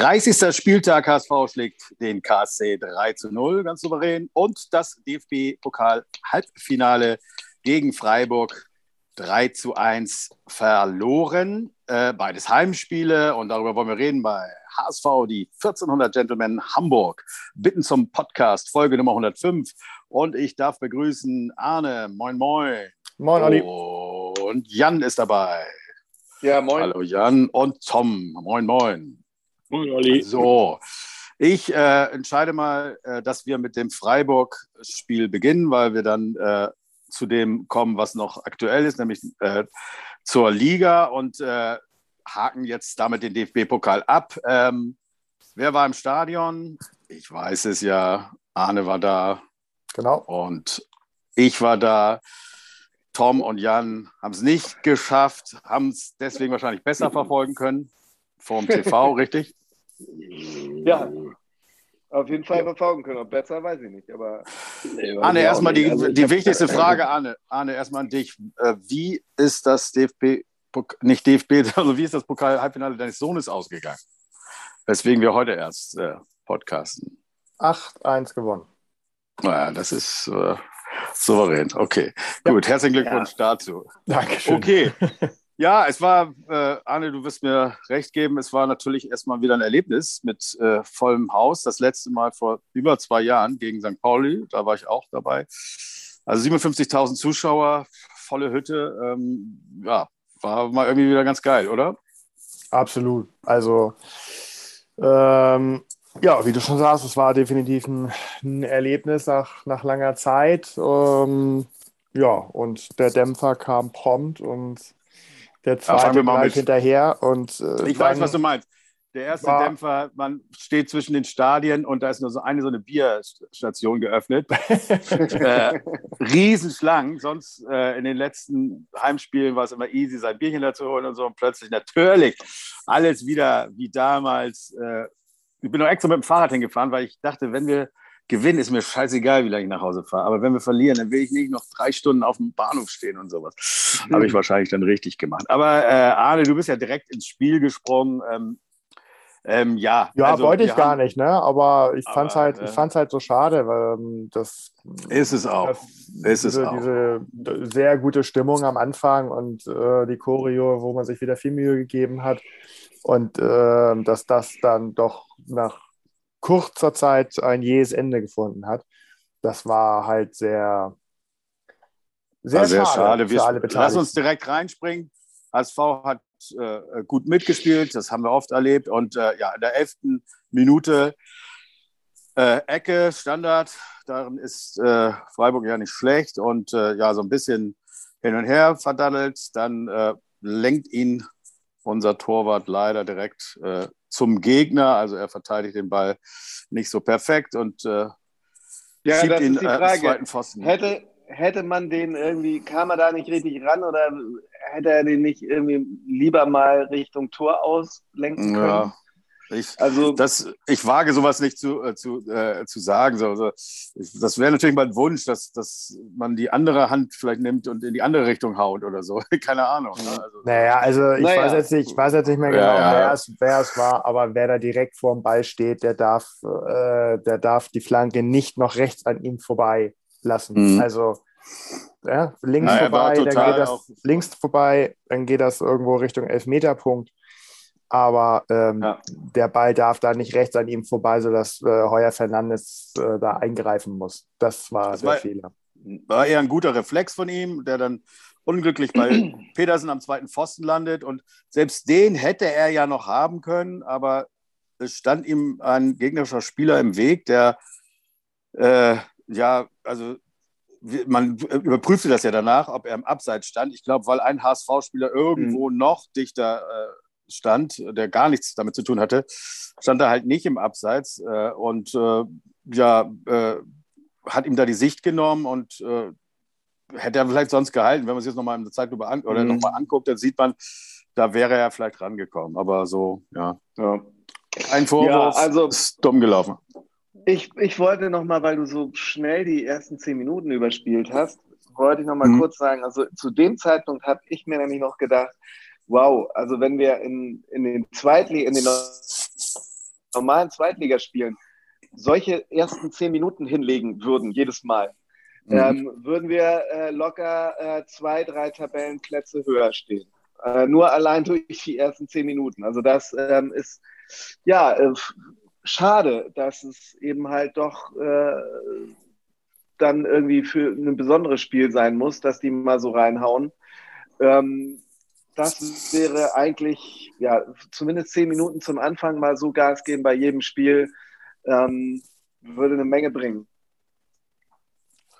30. Spieltag HSV schlägt den KSC 3 zu 0, ganz souverän. Und das DFB-Pokal-Halbfinale gegen Freiburg 3 zu 1 verloren. Äh, beides Heimspiele und darüber wollen wir reden bei HSV, die 1400 Gentlemen Hamburg. Bitten zum Podcast, Folge Nummer 105. Und ich darf begrüßen Arne. Moin, moin. Moin, Olli. Und Jan ist dabei. Ja, moin. Hallo Jan und Tom. Moin, moin. Moin, Olli. So, ich äh, entscheide mal, äh, dass wir mit dem Freiburg-Spiel beginnen, weil wir dann äh, zu dem kommen, was noch aktuell ist, nämlich äh, zur Liga und äh, haken jetzt damit den DFB-Pokal ab. Ähm, wer war im Stadion? Ich weiß es ja. Arne war da. Genau. Und ich war da. Tom und Jan haben es nicht geschafft, haben es deswegen wahrscheinlich besser verfolgen können. Vorm TV, richtig? Ja, auf jeden Fall verfolgen können. Ob besser, weiß ich nicht. Aber Arne, erstmal die, also, die wichtigste Frage, Arne. Arne, erstmal an dich. Äh, wie ist das DFB, nicht DFB, sondern wie ist das Pokal-Halbfinale deines Sohnes ausgegangen? Weswegen wir heute erst äh, podcasten. 8-1 gewonnen. Naja, das ist äh, souverän. Okay, ja. gut. Herzlichen Glückwunsch ja. dazu. Dankeschön. Okay. Ja, es war, äh, Arne, du wirst mir recht geben, es war natürlich erstmal wieder ein Erlebnis mit äh, vollem Haus. Das letzte Mal vor über zwei Jahren gegen St. Pauli, da war ich auch dabei. Also 57.000 Zuschauer, volle Hütte. Ähm, ja, war mal irgendwie wieder ganz geil, oder? Absolut. Also, ähm, ja, wie du schon sagst, es war definitiv ein, ein Erlebnis nach, nach langer Zeit. Ähm, ja, und der Dämpfer kam prompt und der zweite gleich hinterher. Und, äh, ich weiß, was du meinst. Der erste war, Dämpfer, man steht zwischen den Stadien und da ist nur so eine so eine Bierstation geöffnet. äh, Riesenschlangen. Sonst äh, in den letzten Heimspielen war es immer easy, sein Bierchen dazu holen und so. Und plötzlich natürlich alles wieder wie damals. Äh, ich bin noch extra mit dem Fahrrad hingefahren, weil ich dachte, wenn wir gewinnen, ist mir scheißegal, wie lange ich nach Hause fahre. Aber wenn wir verlieren, dann will ich nicht noch drei Stunden auf dem Bahnhof stehen und sowas. Mhm. Habe ich wahrscheinlich dann richtig gemacht. Aber äh, Arne, du bist ja direkt ins Spiel gesprungen. Ähm, ähm, ja, ja also, wollte ich gar nicht, ne? Aber ich fand es halt, äh, halt so schade, weil ähm, das ist es auch. Das, ist es auch. diese sehr gute Stimmung am Anfang und äh, die Choreo, wo man sich wieder viel Mühe gegeben hat. Und äh, dass das dann doch nach kurzer Zeit ein jähes Ende gefunden hat. Das war halt sehr, sehr, sehr schade, schade. Wir, Lass uns direkt reinspringen. HSV hat äh, gut mitgespielt, das haben wir oft erlebt. Und äh, ja, in der elften Minute äh, Ecke, Standard, darin ist äh, Freiburg ja nicht schlecht und äh, ja, so ein bisschen hin und her verdaddelt. Dann äh, lenkt ihn unser Torwart leider direkt zum Gegner. Also er verteidigt den Ball nicht so perfekt und äh, ja, schiebt ihn äh, zweiten Pfosten. Hätte, hätte man den irgendwie, kam er da nicht richtig ran oder hätte er den nicht irgendwie lieber mal Richtung Tor auslenken können? Ja. Ich, also, das, ich wage sowas nicht zu, äh, zu, äh, zu sagen. So, so. Das wäre natürlich mein Wunsch, dass, dass man die andere Hand vielleicht nimmt und in die andere Richtung haut oder so. Keine Ahnung. Ne? Also, naja, also ich, naja. weiß jetzt nicht, ich weiß jetzt nicht mehr genau, ja, ja. wer es war, aber wer da direkt vor dem Ball steht, der darf, äh, der darf die Flanke nicht noch rechts an ihm vorbei lassen. Mhm. Also ja, links naja, vorbei, dann geht das links vorbei, dann geht das irgendwo Richtung Elfmeterpunkt aber ähm, ja. der Ball darf da nicht rechts an ihm vorbei, sodass äh, Heuer Fernandes äh, da eingreifen muss. Das war das der war, Fehler. War eher ein guter Reflex von ihm, der dann unglücklich bei Petersen am zweiten Pfosten landet. Und selbst den hätte er ja noch haben können, aber es stand ihm ein gegnerischer Spieler im Weg, der äh, ja, also man überprüfte das ja danach, ob er im Abseits stand. Ich glaube, weil ein HSV-Spieler irgendwo mhm. noch dichter äh, stand, der gar nichts damit zu tun hatte, stand er halt nicht im Abseits äh, und äh, ja, äh, hat ihm da die Sicht genommen und äh, hätte er vielleicht sonst gehalten. Wenn man sich jetzt nochmal in der Zeitlupe an oder mhm. nochmal anguckt, dann sieht man, da wäre er vielleicht rangekommen. Aber so, ja. ja. Ein Vorwurf ja, also, ist dumm gelaufen. Ich, ich wollte nochmal, weil du so schnell die ersten zehn Minuten überspielt hast, wollte ich nochmal mhm. kurz sagen, also zu dem Zeitpunkt habe ich mir nämlich noch gedacht, wow, also wenn wir in, in den Zweitliga, in den normalen Zweitligaspielen solche ersten zehn Minuten hinlegen würden, jedes Mal, mhm. ähm, würden wir äh, locker äh, zwei, drei Tabellenplätze höher stehen. Äh, nur allein durch die ersten zehn Minuten. Also das ähm, ist ja äh, schade, dass es eben halt doch äh, dann irgendwie für ein besonderes Spiel sein muss, dass die mal so reinhauen. Ähm, das wäre eigentlich, ja, zumindest zehn Minuten zum Anfang mal so Gas geben bei jedem Spiel, ähm, würde eine Menge bringen.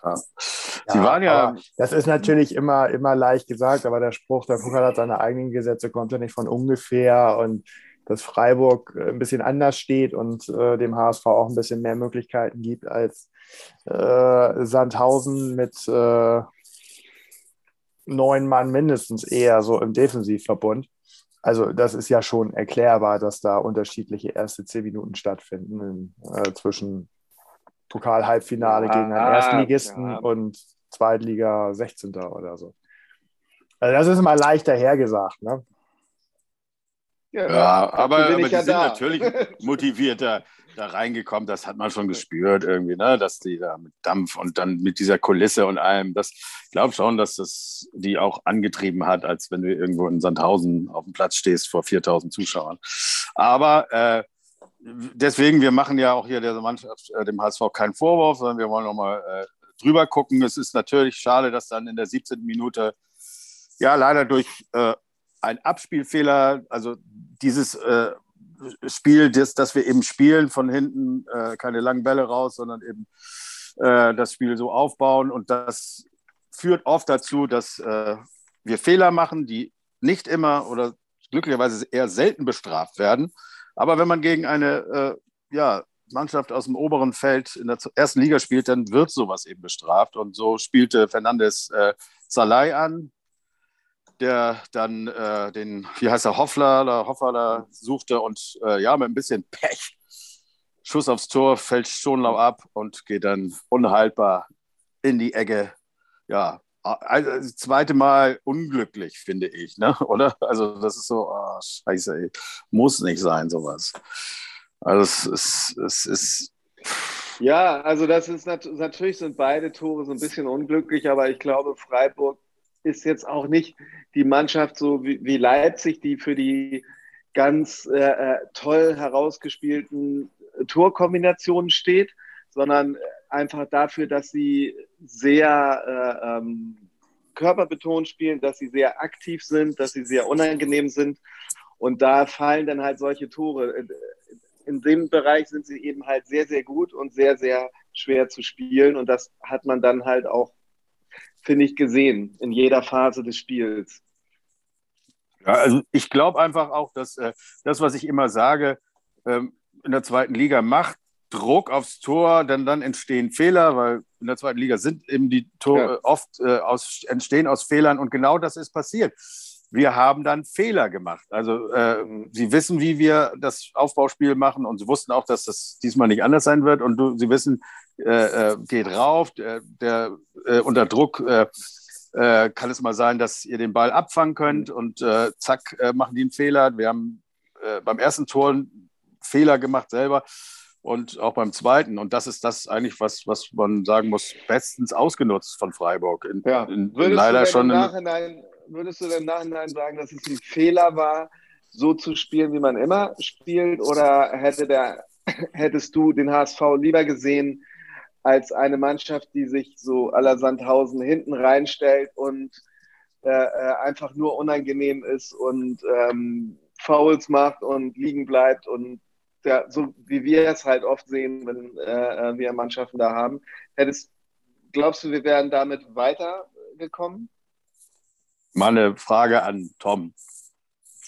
Ja. Sie waren ja. Das ist natürlich immer, immer leicht gesagt, aber der Spruch, der Fugger hat seine eigenen Gesetze, kommt ja nicht von ungefähr. Und dass Freiburg ein bisschen anders steht und äh, dem HSV auch ein bisschen mehr Möglichkeiten gibt als äh, Sandhausen mit äh, neun Mann mindestens eher so im Defensivverbund. Also das ist ja schon erklärbar, dass da unterschiedliche erste zehn Minuten stattfinden äh, zwischen Pokal-Halbfinale ja, gegen einen Erstligisten ja. und Zweitliga 16. oder so. Also das ist immer leichter hergesagt. Ne? Ja, ja aber, aber die ja sind da. natürlich motivierter da reingekommen. Das hat man schon gespürt irgendwie, ne? dass die da mit Dampf und dann mit dieser Kulisse und allem. Das ich glaube schon, dass das die auch angetrieben hat, als wenn du irgendwo in Sandhausen auf dem Platz stehst vor 4000 Zuschauern. Aber äh, deswegen, wir machen ja auch hier der Mannschaft, äh, dem HSV keinen Vorwurf, sondern wir wollen nochmal äh, drüber gucken. Es ist natürlich schade, dass dann in der 17. Minute ja leider durch äh, ein Abspielfehler, also dieses äh, Spiel, das, das wir eben spielen, von hinten äh, keine langen Bälle raus, sondern eben äh, das Spiel so aufbauen. Und das führt oft dazu, dass äh, wir Fehler machen, die nicht immer oder glücklicherweise eher selten bestraft werden. Aber wenn man gegen eine äh, ja, Mannschaft aus dem oberen Feld in der ersten Liga spielt, dann wird sowas eben bestraft. Und so spielte Fernandes äh, Salai an, der dann äh, den, wie heißt er, Hoffler oder Hoffler suchte und äh, ja, mit ein bisschen Pech, Schuss aufs Tor, fällt Schonlau ab und geht dann unhaltbar in die Ecke. Ja, also das zweite Mal unglücklich, finde ich, ne? oder? Also das ist so, oh, scheiße, ey. muss nicht sein, sowas. Also es ist, es ist ja, also das ist nat natürlich sind beide Tore so ein bisschen unglücklich, aber ich glaube, Freiburg ist jetzt auch nicht die Mannschaft so wie, wie Leipzig, die für die ganz äh, äh toll herausgespielten Torkombinationen steht, sondern einfach dafür, dass sie sehr äh, ähm, körperbetont spielen, dass sie sehr aktiv sind, dass sie sehr unangenehm sind. Und da fallen dann halt solche Tore. In dem Bereich sind sie eben halt sehr, sehr gut und sehr, sehr schwer zu spielen. Und das hat man dann halt auch finde ich, gesehen in jeder Phase des Spiels. Ja, also ich glaube einfach auch, dass äh, das, was ich immer sage, ähm, in der zweiten Liga macht Druck aufs Tor, denn dann entstehen Fehler, weil in der zweiten Liga sind eben die Tore ja. oft äh, aus, entstehen aus Fehlern und genau das ist passiert. Wir haben dann Fehler gemacht. Also äh, sie wissen, wie wir das Aufbauspiel machen und sie wussten auch, dass das diesmal nicht anders sein wird und du, sie wissen, äh, äh, geht rauf, der, der äh, unter Druck äh, äh, kann es mal sein, dass ihr den Ball abfangen könnt und zack, machen die einen Fehler. Wir haben beim ersten Tor einen Fehler gemacht selber und auch beim zweiten. Und das ist das eigentlich, was, was man sagen muss, bestens ausgenutzt von Freiburg. In, ja. in, in leider schon im Nachhinein, würdest du im Nachhinein sagen, dass es ein Fehler war, so zu spielen, wie man immer spielt? Oder hätte der, hättest du den HSV lieber gesehen, als eine Mannschaft, die sich so aller Sandhausen hinten reinstellt und äh, äh, einfach nur unangenehm ist und ähm, Fouls macht und liegen bleibt und ja, so wie wir es halt oft sehen, wenn äh, äh wir Mannschaften da haben. Hättest, glaubst du, wir wären damit weitergekommen? Mal eine Frage an Tom.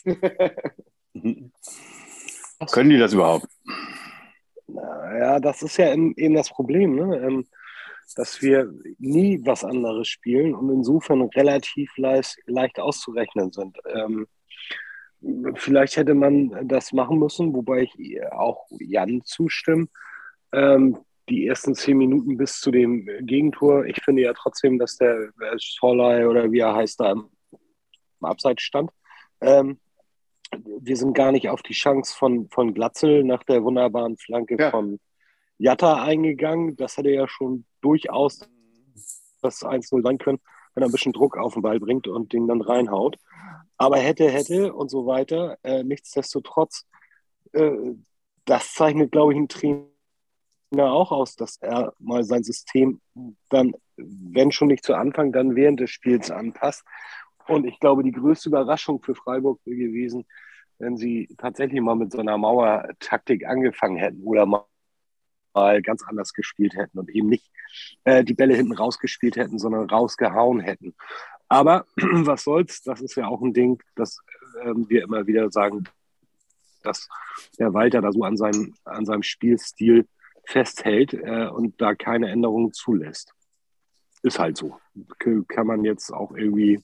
Können die das überhaupt? Ja, das ist ja eben das Problem, ne? Ähm, dass wir nie was anderes spielen und insofern relativ leicht, leicht auszurechnen sind. Ähm, vielleicht hätte man das machen müssen, wobei ich auch Jan zustimme. Die ersten zehn Minuten bis zu dem Gegentor, ich finde ja trotzdem, dass der Solai oder wie er heißt da im Abseits stand. Ähm, wir sind gar nicht auf die Chance von, von Glatzel nach der wunderbaren Flanke ja. von Jatta eingegangen. Das hätte ja schon durchaus das 1-0 sein können, wenn er ein bisschen Druck auf den Ball bringt und den dann reinhaut. Aber hätte, hätte und so weiter. Äh, nichtsdestotrotz, äh, das zeichnet, glaube ich, ein Trainer auch aus, dass er mal sein System dann, wenn schon nicht zu Anfang, dann während des Spiels anpasst. Und ich glaube, die größte Überraschung für Freiburg wäre gewesen, wenn sie tatsächlich mal mit so einer Mauertaktik angefangen hätten oder mal ganz anders gespielt hätten und eben nicht äh, die Bälle hinten rausgespielt hätten, sondern rausgehauen hätten. Aber was soll's, das ist ja auch ein Ding, das äh, wir immer wieder sagen, dass der Walter da so an seinem, an seinem Spielstil festhält äh, und da keine Änderungen zulässt. Ist halt so. Kann man jetzt auch irgendwie.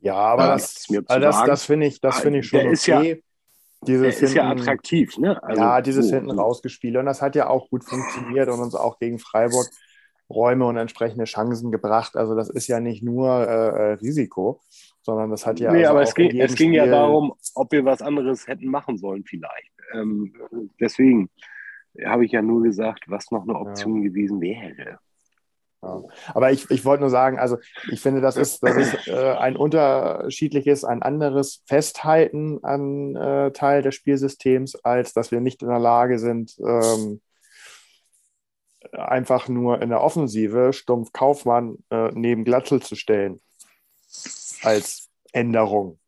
Ja, aber äh, das, also das, das finde ich, das finde ich schon okay. Ist ja, dieses ist ja attraktiv, ne? Also, ja, dieses so, hinten rausgespielt. Und das hat ja auch gut funktioniert und uns auch gegen Freiburg Räume und entsprechende Chancen gebracht. Also das ist ja nicht nur äh, äh Risiko, sondern das hat ja. Nee, also aber es ging, es ging ja darum, ob wir was anderes hätten machen sollen, vielleicht. Ähm, deswegen habe ich ja nur gesagt, was noch eine Option ja. gewesen wäre. Ja. Aber ich, ich wollte nur sagen, also ich finde, das ist, das ist äh, ein unterschiedliches, ein anderes Festhalten an äh, Teil des Spielsystems, als dass wir nicht in der Lage sind, ähm, einfach nur in der Offensive stumpf Kaufmann äh, neben Glatzel zu stellen. Als Änderung.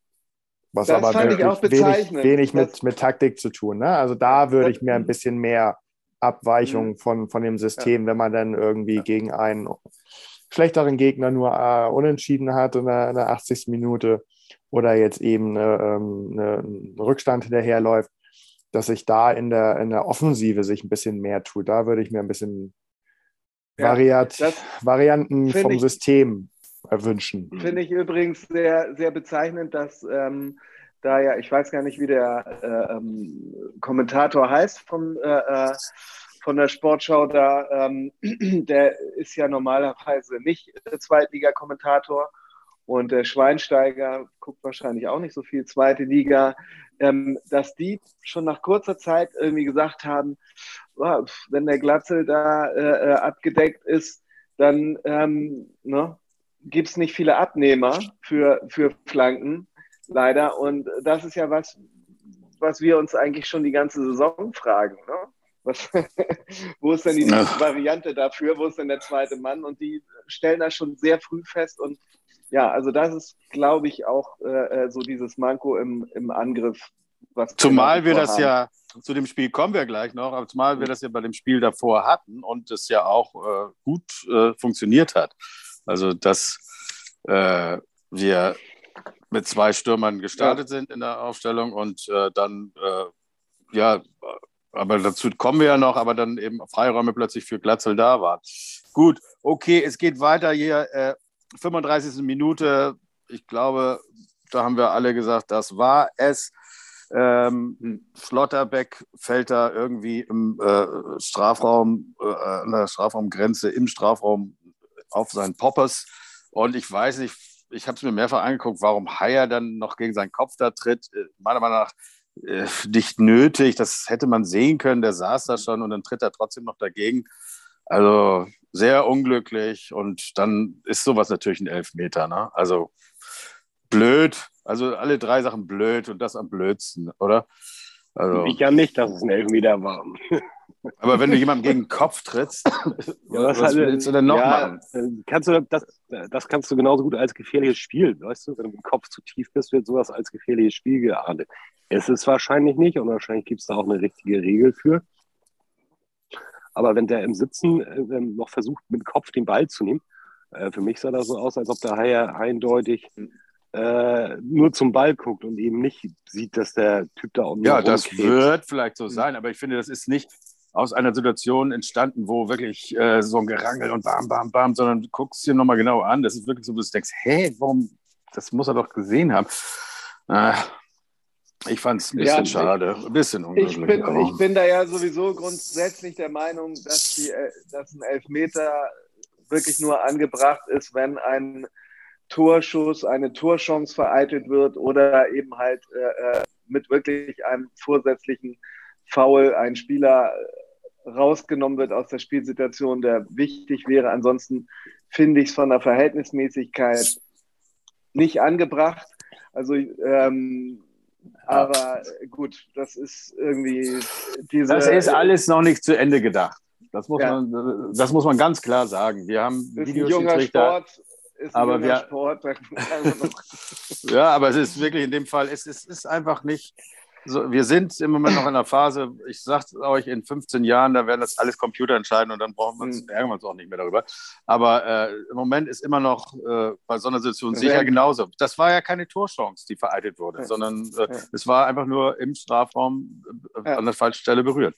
Was das aber wenig, wenig mit, mit Taktik zu tun. Ne? Also da würde ich mir ein bisschen mehr Abweichung mhm. von, von dem System, ja. wenn man dann irgendwie ja. gegen einen schlechteren Gegner nur äh, unentschieden hat in der, in der 80. Minute oder jetzt eben eine, ähm, eine, ein Rückstand hinterherläuft, dass sich da in der, in der Offensive sich ein bisschen mehr tut. Da würde ich mir ein bisschen ja, Variat, Varianten vom ich, System wünschen. Finde ich übrigens sehr, sehr bezeichnend, dass ähm, da ja, ich weiß gar nicht, wie der äh, ähm, Kommentator heißt vom, äh, äh von der Sportschau da, ähm, der ist ja normalerweise nicht Zweitliga-Kommentator. Und der Schweinsteiger guckt wahrscheinlich auch nicht so viel zweite Liga, ähm, dass die schon nach kurzer Zeit irgendwie gesagt haben, oh, wenn der Glatzel da äh, äh, abgedeckt ist, dann ähm, ne, gibt es nicht viele Abnehmer für, für Flanken leider. Und das ist ja was, was wir uns eigentlich schon die ganze Saison fragen. Ne? Was, wo ist denn die ja. Variante dafür? Wo ist denn der zweite Mann? Und die stellen das schon sehr früh fest. Und ja, also das ist, glaube ich, auch äh, äh so dieses Manko im, im Angriff. Was zumal wir das haben. ja, zu dem Spiel kommen wir gleich noch, aber zumal wir das ja bei dem Spiel davor hatten und es ja auch äh, gut äh, funktioniert hat. Also, dass äh, wir mit zwei Stürmern gestartet ja. sind in der Aufstellung und äh, dann, äh, ja, aber dazu kommen wir ja noch, aber dann eben Freiräume plötzlich für Glatzel da waren. Gut, okay, es geht weiter hier, äh, 35. Minute. Ich glaube, da haben wir alle gesagt, das war es. Ähm, Schlotterbeck fällt da irgendwie im äh, Strafraum, äh, an der Strafraumgrenze im Strafraum auf seinen Poppers. Und ich weiß nicht, ich habe es mir mehrfach angeguckt, warum Haier dann noch gegen seinen Kopf da tritt. Äh, meiner Meinung nach äh, nicht nötig. Das hätte man sehen können. Der saß da schon und dann tritt er trotzdem noch dagegen. Also sehr unglücklich. Und dann ist sowas natürlich ein Elfmeter. Ne? Also blöd. Also alle drei Sachen blöd und das am blödsten, oder? Also, ich ja nicht, dass es ein Elfmeter war. Aber wenn du jemandem gegen den Kopf trittst, ja, was halt, willst du denn noch ja, machen? Äh, kannst du, das, das kannst du genauso gut als gefährliches Spiel, weißt du? Wenn du im Kopf zu tief bist, wird sowas als gefährliches Spiel geahndet. Es ist wahrscheinlich nicht und wahrscheinlich gibt es da auch eine richtige Regel für. Aber wenn der im Sitzen äh, noch versucht, mit dem Kopf den Ball zu nehmen, äh, für mich sah das so aus, als ob der Haier eindeutig äh, nur zum Ball guckt und eben nicht sieht, dass der Typ da unten Ja, das wird vielleicht so sein, aber ich finde, das ist nicht aus einer Situation entstanden, wo wirklich äh, so ein Gerangel und bam, bam, bam, sondern du guckst dir nochmal genau an. Das ist wirklich so, dass du denkst, hä, warum, das muss er doch gesehen haben. Äh, ich fand es ein bisschen ja, schade, ein bisschen unglücklich. Ich bin, ich bin da ja sowieso grundsätzlich der Meinung, dass, die, äh, dass ein Elfmeter wirklich nur angebracht ist, wenn ein Torschuss, eine Torchance vereitelt wird oder eben halt äh, äh mit wirklich einem vorsätzlichen Foul ein Spieler rausgenommen wird aus der Spielsituation, der wichtig wäre. Ansonsten finde ich es von der Verhältnismäßigkeit nicht angebracht. Also, ähm, aber gut, das ist irgendwie diese. Das ist alles noch nicht zu Ende gedacht. Das muss, ja. man, das muss man ganz klar sagen. Wir haben Videoschiedsrichter. aber wir, Sport. ja, aber es ist wirklich in dem Fall, es ist, es ist einfach nicht, so, wir sind im Moment noch in einer Phase, ich sage es euch, in 15 Jahren, da werden das alles Computer entscheiden und dann brauchen wir uns, mhm. ärgern wir uns auch nicht mehr darüber. Aber äh, im Moment ist immer noch äh, bei so einer Situation sicher genauso. Das war ja keine Torchance, die vereitet wurde, ja. sondern äh, ja. es war einfach nur im Strafraum äh, ja. an der falschen Stelle berührt.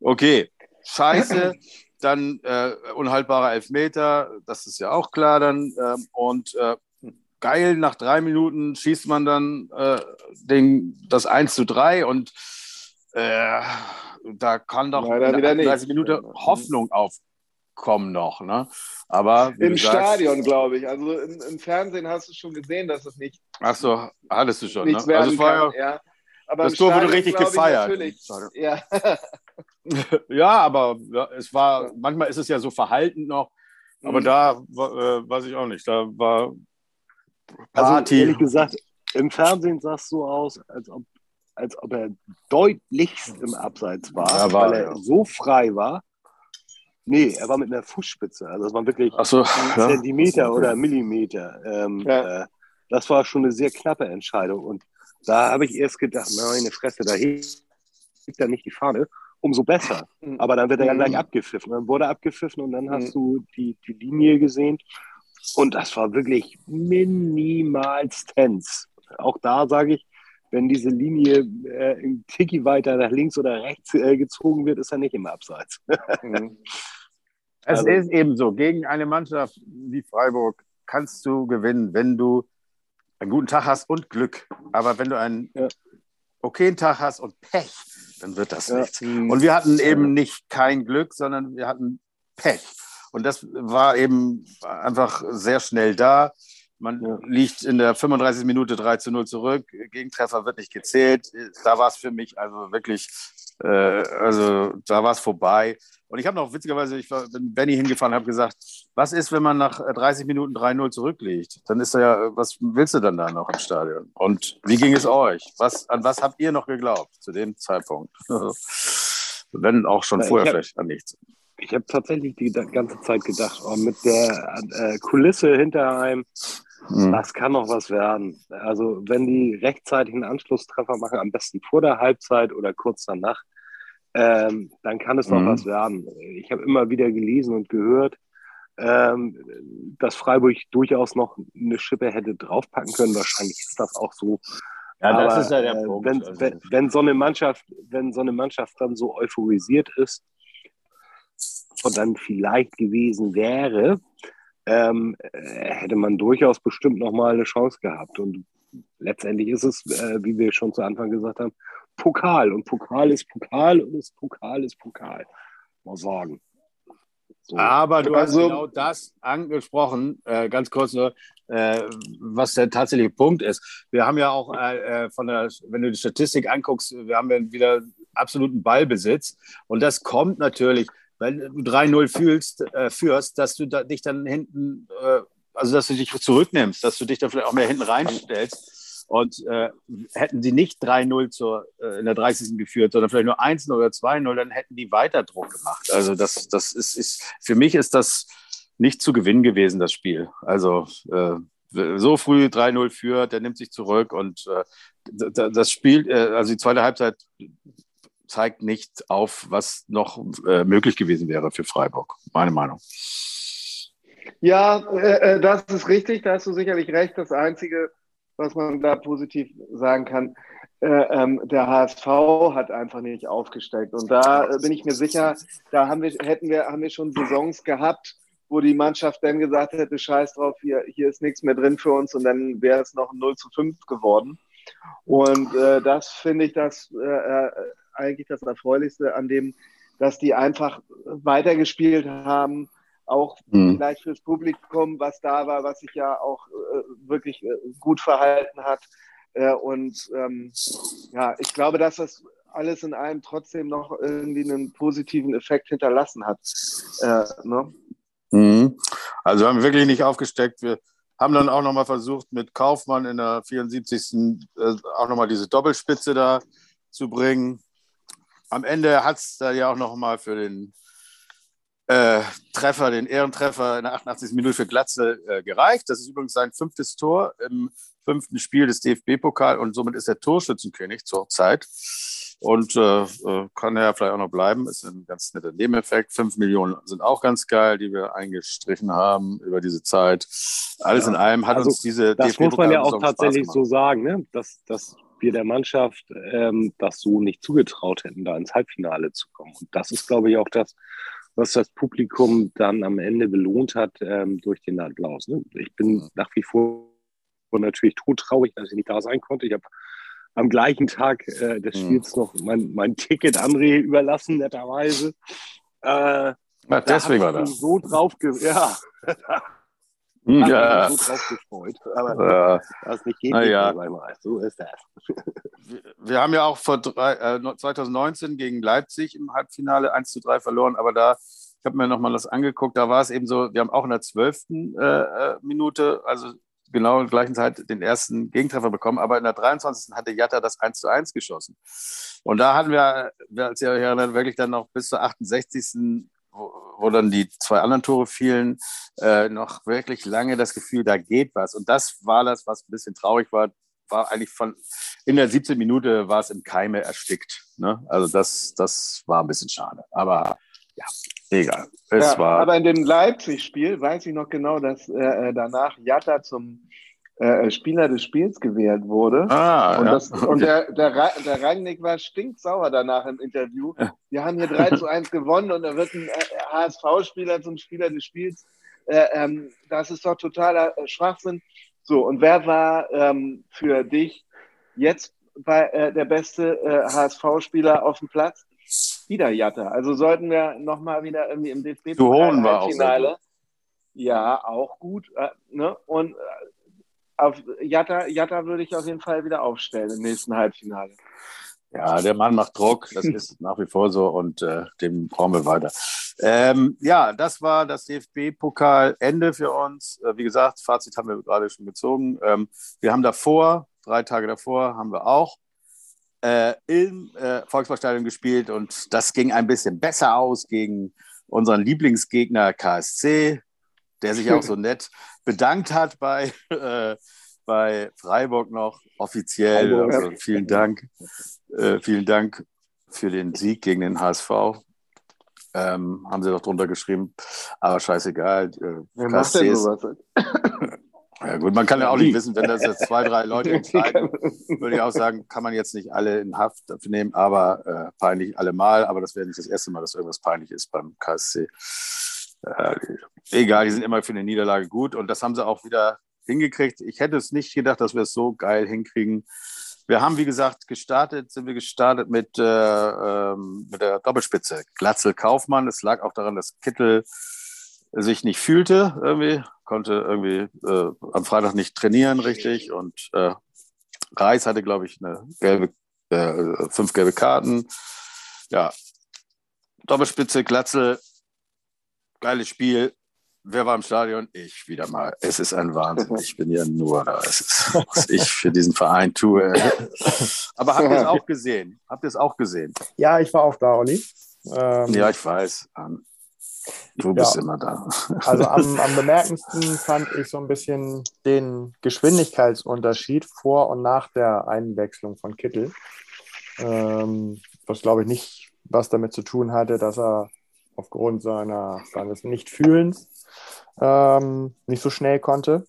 Okay, scheiße. dann äh, unhaltbarer Elfmeter, das ist ja auch klar dann. Ähm, und äh, geil, nach drei Minuten schießt man dann äh, den, das 1 zu 3 und äh, da kann doch Leider in 30 Minuten Hoffnung aufkommen noch. Ne? Aber im Stadion, glaube ich. Also im, im, Fernsehen hast du schon gesehen, dass es nicht. Ach so, hattest du schon. Ne? Also vorher, ja. Aber das Tor wurde richtig gefeiert. Ja. ja, aber ja, es war, manchmal ist es ja so verhalten noch. Aber mhm. da äh, weiß ich auch nicht. Da war Party. Also, ehrlich gesagt, im Fernsehen sah es so aus, als ob, als ob er deutlichst im Abseits war, ja, war weil er ja. so frei war. Nee, er war mit einer Fußspitze. Also es waren wirklich so, ja. Zentimeter oder Millimeter. Ähm, äh, das war schon eine sehr knappe Entscheidung. Und da habe ich erst gedacht, meine Fresse, da hebt er nicht die Fahne. Umso besser. Mhm. Aber dann wird er ja gleich mhm. abgepfiffen. Dann wurde er abgepfiffen und dann hast mhm. du die, die Linie gesehen. Und das war wirklich minimalstens. Auch da sage ich, wenn diese Linie äh, ein Tiki weiter nach links oder rechts äh, gezogen wird, ist er nicht im Abseits. Mhm. es also, ist eben so, gegen eine Mannschaft wie Freiburg kannst du gewinnen, wenn du einen guten Tag hast und Glück. Aber wenn du einen ja. okayen Tag hast und Pech, dann wird das ja. nichts. Und wir hatten eben nicht kein Glück, sondern wir hatten Pech. Und das war eben einfach sehr schnell da. Man ja. liegt in der 35. Minute 3 zu 0 zurück. Gegentreffer wird nicht gezählt. Da war es für mich also wirklich, äh, also da war es vorbei. Und ich habe noch witzigerweise, ich war, bin Benny hingefahren, habe gesagt, was ist, wenn man nach 30 Minuten 3-0 zurückliegt? Dann ist da ja, was willst du dann da noch im Stadion? Und wie ging es euch? Was, an was habt ihr noch geglaubt zu dem Zeitpunkt? wenn auch schon vorher hab, vielleicht an nichts. Ich habe tatsächlich die ganze Zeit gedacht, oh, mit der äh, Kulisse hinter einem, mhm. das kann noch was werden. Also wenn die rechtzeitig einen Anschlusstreffer machen, am besten vor der Halbzeit oder kurz danach, ähm, dann kann es noch mhm. was werden. Ich habe immer wieder gelesen und gehört, ähm, dass Freiburg durchaus noch eine Schippe hätte draufpacken können. Wahrscheinlich ist das auch so. Ja, das Aber, ist ja der äh, Punkt. Wenn, also. wenn, wenn, so eine Mannschaft, wenn so eine Mannschaft dann so euphorisiert ist, und dann vielleicht gewesen wäre, ähm, äh, hätte man durchaus bestimmt nochmal eine Chance gehabt. Und letztendlich ist es, äh, wie wir schon zu Anfang gesagt haben, Pokal. Und Pokal ist Pokal und ist Pokal ist Pokal. Mal sagen. So. Aber du hast also, genau das angesprochen, äh, ganz kurz nur, äh, was der tatsächliche Punkt ist. Wir haben ja auch äh, äh von der, wenn du die Statistik anguckst, wir haben ja wieder absoluten Ballbesitz. Und das kommt natürlich weil du 3-0 fühlst, äh, führst, dass du da, dich dann hinten, äh, also dass du dich zurücknimmst, dass du dich dann vielleicht auch mehr hinten reinstellst. Und äh, hätten sie nicht 3-0 äh, in der 30. geführt, sondern vielleicht nur 1-0 oder 2-0, dann hätten die weiter Druck gemacht. Also das, das ist, ist, für mich ist das nicht zu gewinnen gewesen, das Spiel. Also äh, so früh 3-0 führt, der nimmt sich zurück und äh, das Spiel, also die zweite Halbzeit zeigt nicht auf, was noch äh, möglich gewesen wäre für Freiburg. Meine Meinung. Ja, äh, äh, das ist richtig, da hast du sicherlich recht. Das Einzige, was man da positiv sagen kann, äh, ähm, der HSV hat einfach nicht aufgesteckt. Und da äh, bin ich mir sicher, da haben wir, hätten wir, haben wir schon Saisons gehabt, wo die Mannschaft dann gesagt hätte, scheiß drauf, hier, hier ist nichts mehr drin für uns und dann wäre es noch ein 0 zu 5 geworden. Und äh, das finde ich, das äh, eigentlich das Erfreulichste an dem, dass die einfach weitergespielt haben, auch mhm. vielleicht fürs Publikum, was da war, was sich ja auch äh, wirklich äh, gut verhalten hat. Äh, und ähm, ja, ich glaube, dass das alles in allem trotzdem noch irgendwie einen positiven Effekt hinterlassen hat. Äh, ne? mhm. Also haben wir wirklich nicht aufgesteckt. Wir haben dann auch nochmal versucht, mit Kaufmann in der 74. Äh, auch nochmal diese Doppelspitze da zu bringen. Am Ende hat es da ja auch nochmal für den äh, Treffer, den Ehrentreffer in der 88. Minute für Glatze äh, gereicht. Das ist übrigens sein fünftes Tor im fünften Spiel des DFB-Pokal und somit ist er Torschützenkönig zur Zeit. Und äh, äh, kann er ja vielleicht auch noch bleiben. Ist ein ganz netter Nebeneffekt. Fünf Millionen sind auch ganz geil, die wir eingestrichen haben über diese Zeit. Alles ja. in allem hat also, uns diese. Das muss man ja auch tatsächlich so sagen, ne? dass, dass wir der Mannschaft ähm, das so nicht zugetraut hätten, da ins Halbfinale zu kommen. Und das ist, glaube ich, auch das, was das Publikum dann am Ende belohnt hat ähm, durch den Applaus. Ne? Ich bin nach wie vor natürlich todtraurig, dass ich nicht da sein konnte. Ich habe am gleichen Tag äh, des hm. Spiels noch mein, mein Ticket André überlassen, netterweise. Äh, Ach, deswegen war das. So drauf, ja. Hm, ja. so drauf gefreut. Aber ja. das nicht geht, ja. so ist das. Wir, wir haben ja auch vor drei, äh, 2019 gegen Leipzig im Halbfinale 1 zu 3 verloren, aber da, ich habe mir nochmal das angeguckt, da war es eben so, wir haben auch in der zwölften äh, äh Minute, also genau in der gleichen Zeit den ersten Gegentreffer bekommen, aber in der 23. hatte Jatta das 1 zu 1 geschossen. Und da hatten wir, als ihr euch erinnert, wirklich dann noch bis zur 68. Wo, wo dann die zwei anderen Tore fielen, äh, noch wirklich lange das Gefühl, da geht was. Und das war das, was ein bisschen traurig war, war eigentlich von, in der 17 Minute war es im Keime erstickt. Ne? Also das, das war ein bisschen schade. Aber ja, egal. Es ja, war aber in dem Leipzig-Spiel weiß ich noch genau, dass äh, äh danach Jatta zum äh, Spieler des Spiels gewählt wurde. Ah, und, ja. das, und der, der, der Rangnick war stinksauer danach im Interview. Wir haben hier 3 zu 1 gewonnen und da wird ein äh, HSV-Spieler zum Spieler des Spiels. Äh, ähm, das ist doch totaler äh, Schwachsinn. So, und wer war ähm, für dich jetzt bei, äh, der beste HSV-Spieler auf dem Platz? wieder Jatta. Also sollten wir nochmal wieder irgendwie im dfb finale Ja, auch gut. Äh, ne? Und äh, auf Jatta, Jatta würde ich auf jeden Fall wieder aufstellen im nächsten Halbfinale. Ja, der Mann macht Druck, das ist nach wie vor so und äh, dem brauchen wir weiter. Ähm, ja, das war das DFB-Pokal-Ende für uns. Äh, wie gesagt, Fazit haben wir gerade schon gezogen. Ähm, wir haben davor, drei Tage davor, haben wir auch äh, im äh, Volksparkstadion gespielt und das ging ein bisschen besser aus gegen unseren Lieblingsgegner KSC, der sich auch so nett bedankt hat bei, äh, bei Freiburg noch offiziell. Also vielen Dank. Äh, vielen Dank für den Sieg gegen den HSV. Ähm, haben sie doch drunter geschrieben. Aber scheißegal. Äh, Wer macht denn sowas? Ja gut, man kann ja auch nicht wissen, wenn das jetzt zwei, drei Leute entscheiden, würde ich auch sagen, kann man jetzt nicht alle in Haft nehmen, aber äh, peinlich allemal. Aber das wäre nicht das erste Mal, dass irgendwas peinlich ist beim KSC. Äh, egal, die sind immer für eine Niederlage gut und das haben sie auch wieder hingekriegt. Ich hätte es nicht gedacht, dass wir es so geil hinkriegen. Wir haben, wie gesagt, gestartet, sind wir gestartet mit, äh, ähm, mit der Doppelspitze. Glatzel Kaufmann. Es lag auch daran, dass Kittel sich nicht fühlte irgendwie, konnte irgendwie äh, am Freitag nicht trainieren richtig und äh, Reis hatte, glaube ich, eine gelbe, äh, fünf gelbe Karten. Ja, Doppelspitze, Glatzel, geiles Spiel. Wer war im Stadion? Ich wieder mal. Es ist ein Wahnsinn. Ich bin ja nur da. Es ist, was ich für diesen Verein tue. Aber habt ihr es auch gesehen? Habt ihr es auch gesehen? Ja, ich war auch da, Olli. Ähm, ja, ich weiß. Du bist ja. immer da. Also am, am bemerkendsten fand ich so ein bisschen den Geschwindigkeitsunterschied vor und nach der Einwechslung von Kittel. Ähm, was glaube ich nicht was damit zu tun hatte, dass er aufgrund seiner, seines Nichtfühlens ähm, nicht so schnell konnte.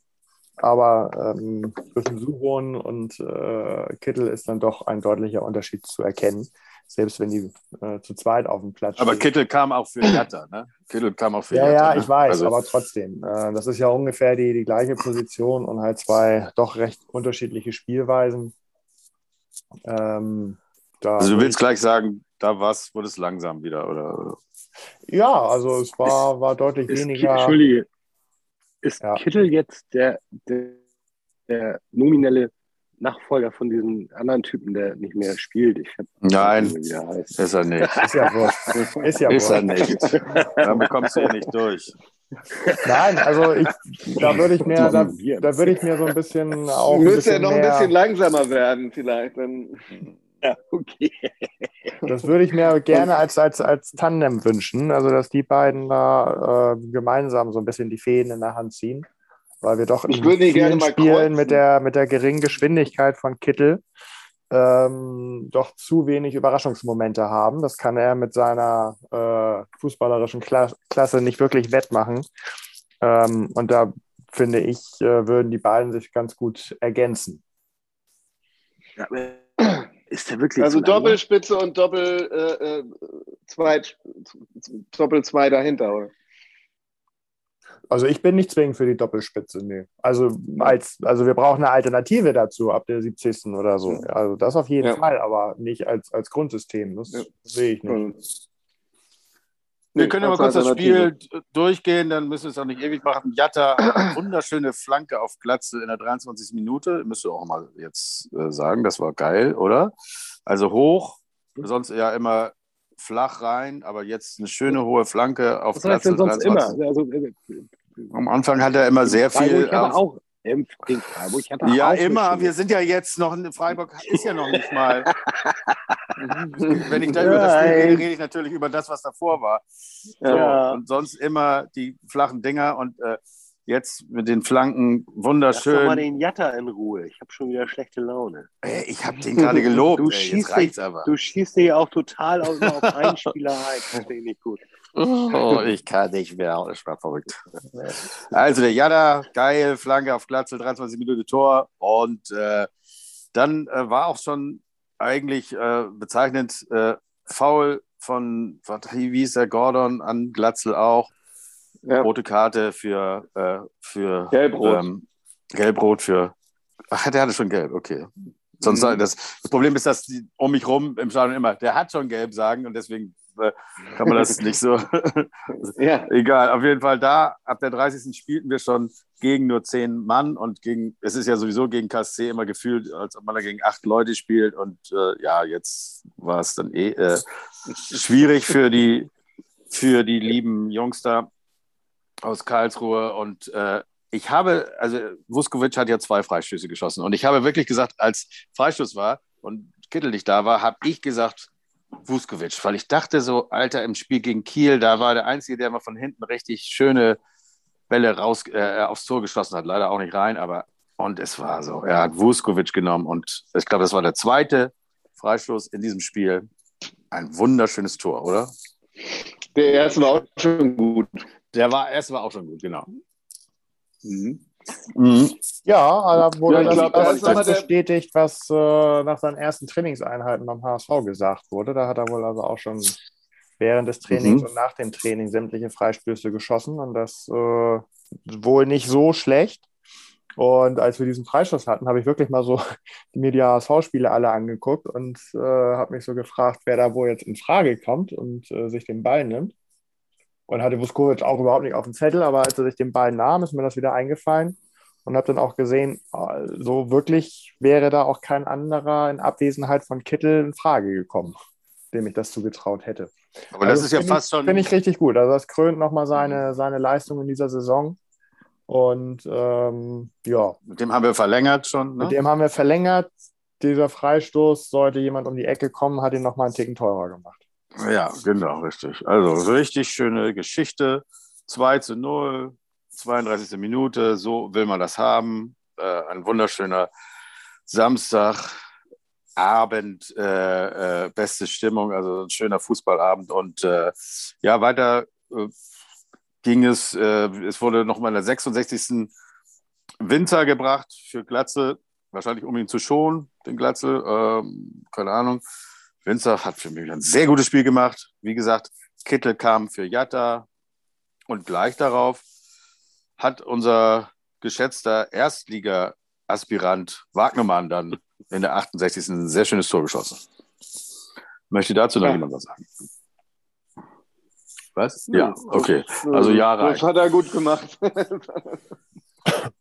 Aber ähm, zwischen Suwon und äh, Kittel ist dann doch ein deutlicher Unterschied zu erkennen selbst wenn die äh, zu zweit auf dem Platz stehen. Aber Kittel kam auch für Jatta, ne? Kittel kam auch für Ja, Jatta, ja, ne? ich weiß, also. aber trotzdem. Äh, das ist ja ungefähr die, die gleiche Position und halt zwei doch recht unterschiedliche Spielweisen. Ähm, also du willst gleich sagen, da war's, wurde es langsam wieder, oder? Ja, also es war, war deutlich ist, weniger. Entschuldige, ist ja. Kittel jetzt der, der, der nominelle Nachfolger von diesem anderen Typen, der nicht mehr spielt. Ich hab, Nein, ist er nicht. Ist ja wurscht. Ist, ja ist er nicht. Dann bekommst du ja nicht durch. Nein, also ich, da würde ich mir, da, da würde ich mir so ein bisschen auch. Müsste er noch ein bisschen langsamer werden, vielleicht. Dann. Ja, okay. Das würde ich mir gerne als, als, als Tandem wünschen, also dass die beiden da äh, gemeinsam so ein bisschen die Fäden in der Hand ziehen, weil wir doch in vielen Spielen mit der, mit der geringen Geschwindigkeit von Kittel ähm, doch zu wenig Überraschungsmomente haben. Das kann er mit seiner äh, fußballerischen Kla Klasse nicht wirklich wettmachen. Ähm, und da finde ich, äh, würden die beiden sich ganz gut ergänzen. Ja, ist der wirklich Also Doppelspitze und Doppel, äh, äh zwei, Doppel zwei dahinter, oder? Also ich bin nicht zwingend für die Doppelspitze, nee. Also als, also wir brauchen eine Alternative dazu ab der 70. oder so. Also das auf jeden ja. Fall, aber nicht als, als Grundsystem. Das ja. sehe ich nicht. Wir können ja mal kurz das Spiel durchgehen, dann müssen wir es auch nicht ewig machen. Jatta, wunderschöne Flanke auf Glatze in der 23. Minute. Müsst ihr auch mal jetzt äh, sagen, das war geil, oder? Also hoch, sonst ja immer flach rein, aber jetzt eine schöne hohe Flanke auf Was Glatze. Was sonst 23. immer? Also, äh, Am Anfang hat er immer sehr viel. Auch, im Freiburg Ja, immer. Wir sind ja jetzt noch, Freiburg ist ja noch nicht mal. Wenn ich da über das Spiel rede, rede ich natürlich über das, was davor war. Ja. So, und sonst immer die flachen Dinger und äh, jetzt mit den Flanken wunderschön. Lass doch mal den Jatta in Ruhe. Ich habe schon wieder schlechte Laune. Ey, ich habe den gerade gelobt. Du, ey, schießt dich, aber. du schießt dich auch total auf, auf Einspielerei. Das finde ich nicht gut. Oh, ich kann nicht mehr. Ich war verrückt. Also der Jada, geil, Flanke auf Glatzel, 23 Minuten Tor. Und äh, dann äh, war auch schon eigentlich äh, bezeichnend äh, faul von, wie ist der Gordon an Glatzel auch. Ja. Rote Karte für, äh, für Gelbrot. Ähm, Gelbrot für. Ach, der hatte schon gelb, okay. Sonst mhm. das, das Problem ist, dass die um mich rum im Stadion immer, der hat schon gelb sagen und deswegen kann man das nicht so. ja. Egal, auf jeden Fall da, ab der 30. spielten wir schon gegen nur zehn Mann und gegen, es ist ja sowieso gegen KSC immer gefühlt, als ob man da gegen acht Leute spielt und äh, ja, jetzt war es dann eh äh, schwierig für die, für die lieben Jungs da aus Karlsruhe und äh, ich habe, also Vuskovic hat ja zwei Freistöße geschossen und ich habe wirklich gesagt, als Freistoß war und Kittel nicht da war, habe ich gesagt, Vuskovic, weil ich dachte so, Alter, im Spiel gegen Kiel, da war der Einzige, der mal von hinten richtig schöne Bälle raus, äh, aufs Tor geschossen hat. Leider auch nicht rein, aber und es war so. Er hat Vuskovic genommen und ich glaube, das war der zweite Freistoß in diesem Spiel. Ein wunderschönes Tor, oder? Der erste war auch schon gut. Der war, erste war auch schon gut, genau. Mhm. Mhm. Ja, da wurde ja, das, glaub, das, das bestätigt, was äh, nach seinen ersten Trainingseinheiten beim HSV gesagt wurde. Da hat er wohl also auch schon während des Trainings mhm. und nach dem Training sämtliche Freistöße geschossen und das äh, wohl nicht so schlecht. Und als wir diesen Freistoß hatten, habe ich wirklich mal so mir die HSV-Spiele alle angeguckt und äh, habe mich so gefragt, wer da wohl jetzt in Frage kommt und äh, sich den Ball nimmt. Und hatte Vuskovic auch überhaupt nicht auf dem Zettel, aber als er sich den Ball nahm, ist mir das wieder eingefallen und habe dann auch gesehen, äh, so wirklich wäre da auch kein anderer in Abwesenheit von Kittel in Frage gekommen, dem ich das zugetraut hätte. Aber also das ist ja fast ich, schon. Finde ich richtig gut. Also, das krönt nochmal seine, mhm. seine Leistung in dieser Saison. Und ähm, ja. Mit dem haben wir verlängert schon. Ne? Mit dem haben wir verlängert. Dieser Freistoß, sollte jemand um die Ecke kommen, hat ihn nochmal einen Ticken teurer gemacht. Ja, genau, richtig. Also richtig schöne Geschichte. 2 zu 0, 32. Minute, so will man das haben. Äh, ein wunderschöner Samstagabend, äh, äh, beste Stimmung, also ein schöner Fußballabend. Und äh, ja, weiter äh, ging es, äh, es wurde nochmal in der 66. Winter gebracht für Glatze, wahrscheinlich um ihn zu schonen, den Glatze, ähm, keine Ahnung. Winzer hat für mich ein sehr gutes Spiel gemacht. Wie gesagt, Kittel kam für Jatta und gleich darauf hat unser geschätzter Erstliga-Aspirant Wagnermann dann in der 68. ein sehr schönes Tor geschossen. Möchte dazu noch ja. jemand was sagen? Was? Ja, okay. Also Jahre. Das hat er gut gemacht.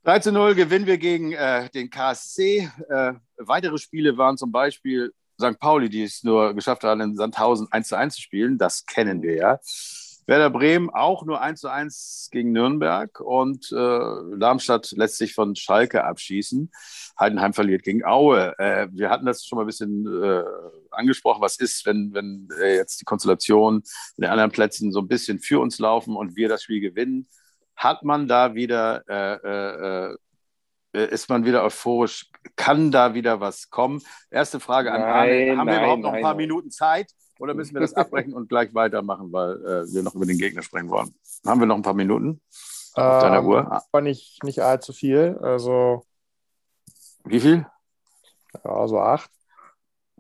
3 zu 0 gewinnen wir gegen äh, den KSC. Äh, weitere Spiele waren zum Beispiel St. Pauli, die es nur geschafft haben, in Sandhausen 1 zu 1 zu spielen. Das kennen wir ja. Werder Bremen auch nur 1 zu 1 gegen Nürnberg und äh, Darmstadt lässt sich von Schalke abschießen. Heidenheim verliert gegen Aue. Äh, wir hatten das schon mal ein bisschen äh, angesprochen. Was ist, wenn, wenn äh, jetzt die Konstellation in den anderen Plätzen so ein bisschen für uns laufen und wir das Spiel gewinnen? Hat man da wieder äh, äh, ist man wieder euphorisch? Kann da wieder was kommen? Erste Frage an nein, Arne. Haben nein, wir überhaupt noch ein paar nein. Minuten Zeit oder müssen wir das abbrechen und gleich weitermachen, weil äh, wir noch über den Gegner sprechen wollen? Haben wir noch ein paar Minuten auf ähm, deiner Uhr? Aber nicht, nicht allzu viel. Also. Wie viel? Ja, so acht.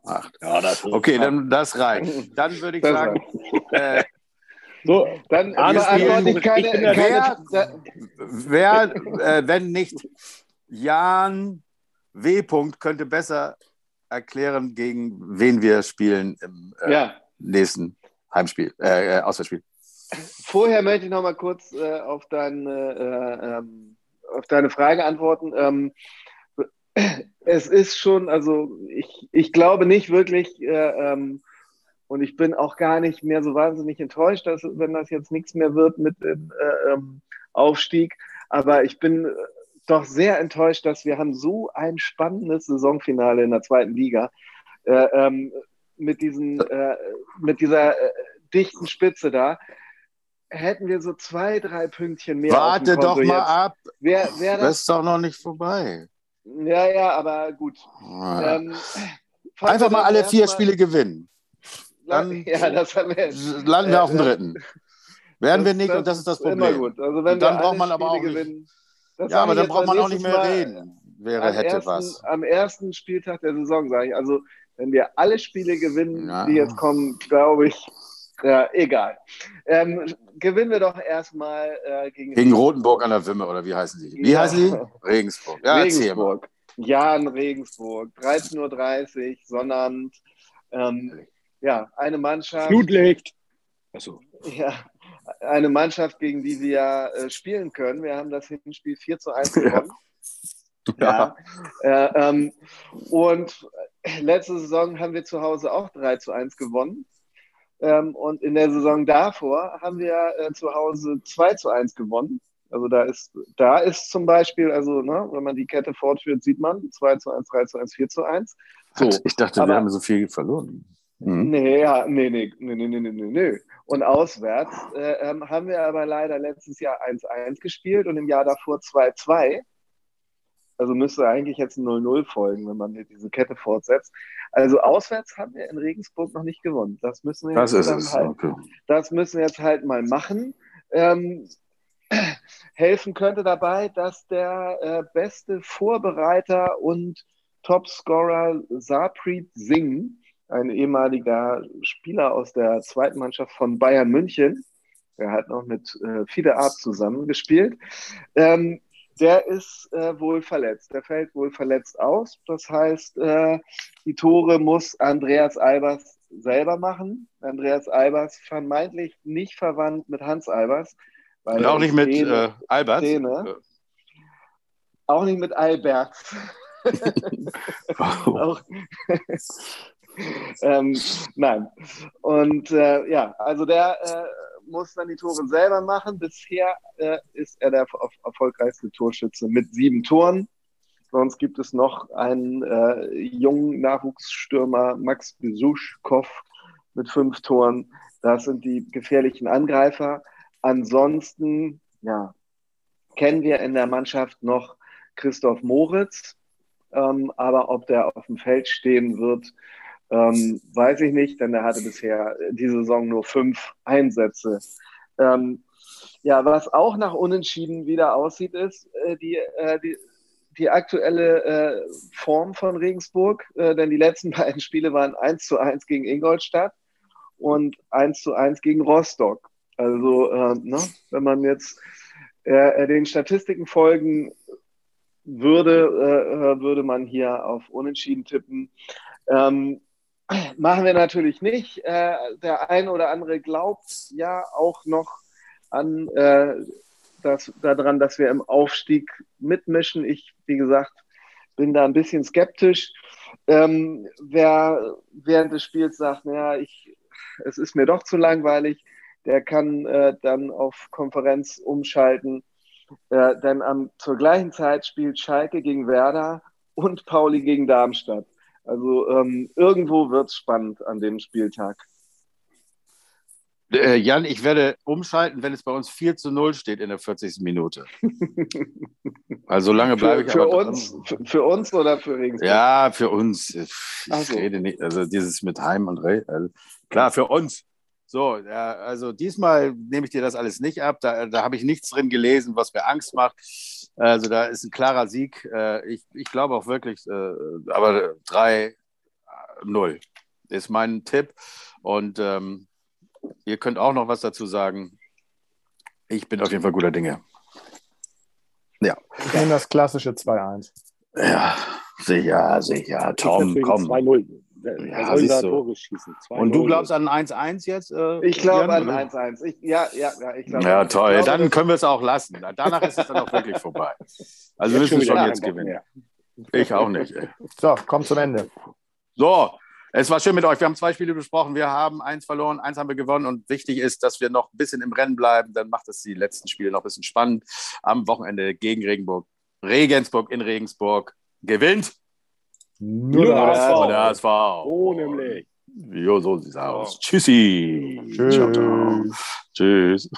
Acht. Ja, das okay, dann das reicht. Dann würde ich das sagen, äh, so, dann beantworte ich keine. keine wer, äh, wenn nicht Jan W. könnte besser erklären, gegen wen wir spielen im äh, ja. nächsten Heimspiel, äh, äh, Auswärtsspiel. Vorher möchte ich noch mal kurz äh, auf, dein, äh, ähm, auf deine Frage antworten. Ähm, es ist schon, also ich, ich glaube nicht wirklich, äh, ähm, und ich bin auch gar nicht mehr so wahnsinnig enttäuscht, dass, wenn das jetzt nichts mehr wird mit dem äh, ähm, Aufstieg. Aber ich bin äh, doch sehr enttäuscht, dass wir haben so ein spannendes Saisonfinale in der zweiten Liga äh, ähm, mit, diesen, äh, mit dieser äh, dichten Spitze da. Hätten wir so zwei, drei Pünktchen mehr. Warte doch mal jetzt, ab. Wär, wär das, das ist doch noch nicht vorbei. Ja, ja, aber gut. Ja. Ähm, Einfach mal alle vier Spiele gewinnen. Dann ja, das haben wir, landen wir auf dem dritten. Werden wir nicht das und das ist das Problem. Immer gut. Also wenn dann braucht man aber auch gewinnen, nicht, Ja, aber dann braucht man auch nicht mehr reden. Wäre hätte ersten, was. Am ersten Spieltag der Saison sage ich. Also wenn wir alle Spiele gewinnen, ja. die jetzt kommen, glaube ich, ja, egal. Ähm, gewinnen wir doch erstmal äh, gegen. Gegen Rotenburg an der Wimme, oder wie heißen sie? Wie ja. heißen sie? Regensburg. Ja, Regensburg. Ja, in Regensburg. 13.30 Uhr, Sonnabend. Ähm, ja, eine Mannschaft. Flutlicht. Achso. Ja, eine Mannschaft, gegen die wir äh, spielen können. Wir haben das Hinspiel 4 zu 1 gewonnen. Ja. ja. Äh, ähm, und letzte Saison haben wir zu Hause auch 3 zu 1 gewonnen. Ähm, und in der Saison davor haben wir äh, zu Hause 2 zu 1 gewonnen. Also da ist, da ist zum Beispiel, also ne, wenn man die Kette fortführt, sieht man 2 zu 1, 3 zu 1, 4 zu 1. So, ich dachte, Aber, wir haben so viel verloren. Mhm. Nee, ja, nee, nee, nee, nee, nee, nee, nee. Und auswärts äh, ähm, haben wir aber leider letztes Jahr 1-1 gespielt und im Jahr davor 2-2. Also müsste eigentlich jetzt ein 0-0 folgen, wenn man diese Kette fortsetzt. Also auswärts haben wir in Regensburg noch nicht gewonnen. Das müssen wir das jetzt, halt, okay. das müssen wir jetzt halt mal machen. Ähm, helfen könnte dabei, dass der äh, beste Vorbereiter und Topscorer Sarpreet Singh ein ehemaliger Spieler aus der zweiten Mannschaft von Bayern München. Der hat noch mit äh, Fide Art zusammengespielt. Ähm, der ist äh, wohl verletzt. Der fällt wohl verletzt aus. Das heißt, äh, die Tore muss Andreas Albers selber machen. Andreas Albers vermeintlich nicht verwandt mit Hans Albers. Und auch nicht mit äh, Albers? Szene, auch nicht mit Albert. auch, ähm, nein. Und äh, ja, also der äh, muss dann die Tore selber machen. Bisher äh, ist er der erfolgreichste Torschütze mit sieben Toren. Sonst gibt es noch einen äh, jungen Nachwuchsstürmer, Max Besuschkow, mit fünf Toren. Das sind die gefährlichen Angreifer. Ansonsten, ja, kennen wir in der Mannschaft noch Christoph Moritz. Ähm, aber ob der auf dem Feld stehen wird, ähm, weiß ich nicht, denn er hatte bisher diese Saison nur fünf Einsätze. Ähm, ja, was auch nach Unentschieden wieder aussieht, ist äh, die, äh, die, die aktuelle äh, Form von Regensburg, äh, denn die letzten beiden Spiele waren 1 zu 1 gegen Ingolstadt und 1 zu 1 gegen Rostock. Also, äh, ne, wenn man jetzt äh, den Statistiken folgen würde, würde man hier auf Unentschieden tippen. Ähm, Machen wir natürlich nicht. Äh, der ein oder andere glaubt ja auch noch an äh, dass, daran, dass wir im Aufstieg mitmischen. Ich, wie gesagt, bin da ein bisschen skeptisch. Ähm, wer während des Spiels sagt, naja, ich, es ist mir doch zu langweilig, der kann äh, dann auf Konferenz umschalten. Äh, denn am, zur gleichen Zeit spielt Schalke gegen Werder und Pauli gegen Darmstadt. Also ähm, irgendwo wird es spannend an dem Spieltag. Äh, Jan, ich werde umschalten, wenn es bei uns 4 zu 0 steht in der 40. Minute. Also lange bleibe ich für aber uns, für, für, uns oder für Regensburg? Ja, für uns. Ich so. rede nicht, also dieses mit Heim und Re also, klar, für uns. So, ja, also diesmal nehme ich dir das alles nicht ab. Da, da habe ich nichts drin gelesen, was mir Angst macht. Also da ist ein klarer Sieg. Äh, ich, ich glaube auch wirklich, äh, aber 3-0 ist mein Tipp. Und ähm, Ihr könnt auch noch was dazu sagen. Ich bin auf jeden Fall guter Dinge. Ja. Ich nehme das klassische 2-1. Ja, sicher, sicher. Tom, komm. 2-0. Ja, siehst du. Und du glaubst an 1-1 jetzt? Äh, ich glaube an 1-1. Ja, ja, ja, ich glaube. Ja, toll. Glaube, dann können wir es auch lassen. Danach ist es dann auch wirklich vorbei. Also müssen wir schon jetzt gewinnen. Ich auch nicht. Ey. So, komm zum Ende. So, es war schön mit euch. Wir haben zwei Spiele besprochen. Wir haben eins verloren, eins haben wir gewonnen. Und wichtig ist, dass wir noch ein bisschen im Rennen bleiben. Dann macht es die letzten Spiele noch ein bisschen spannend. Am Wochenende gegen Regenburg. Regensburg in Regensburg gewinnt. Nur der HSV. Der HSV. Oh, nämlich. Jo, so sieht es aus. Tschüssi. Tschüss. Ciao, ciao. Tschüss.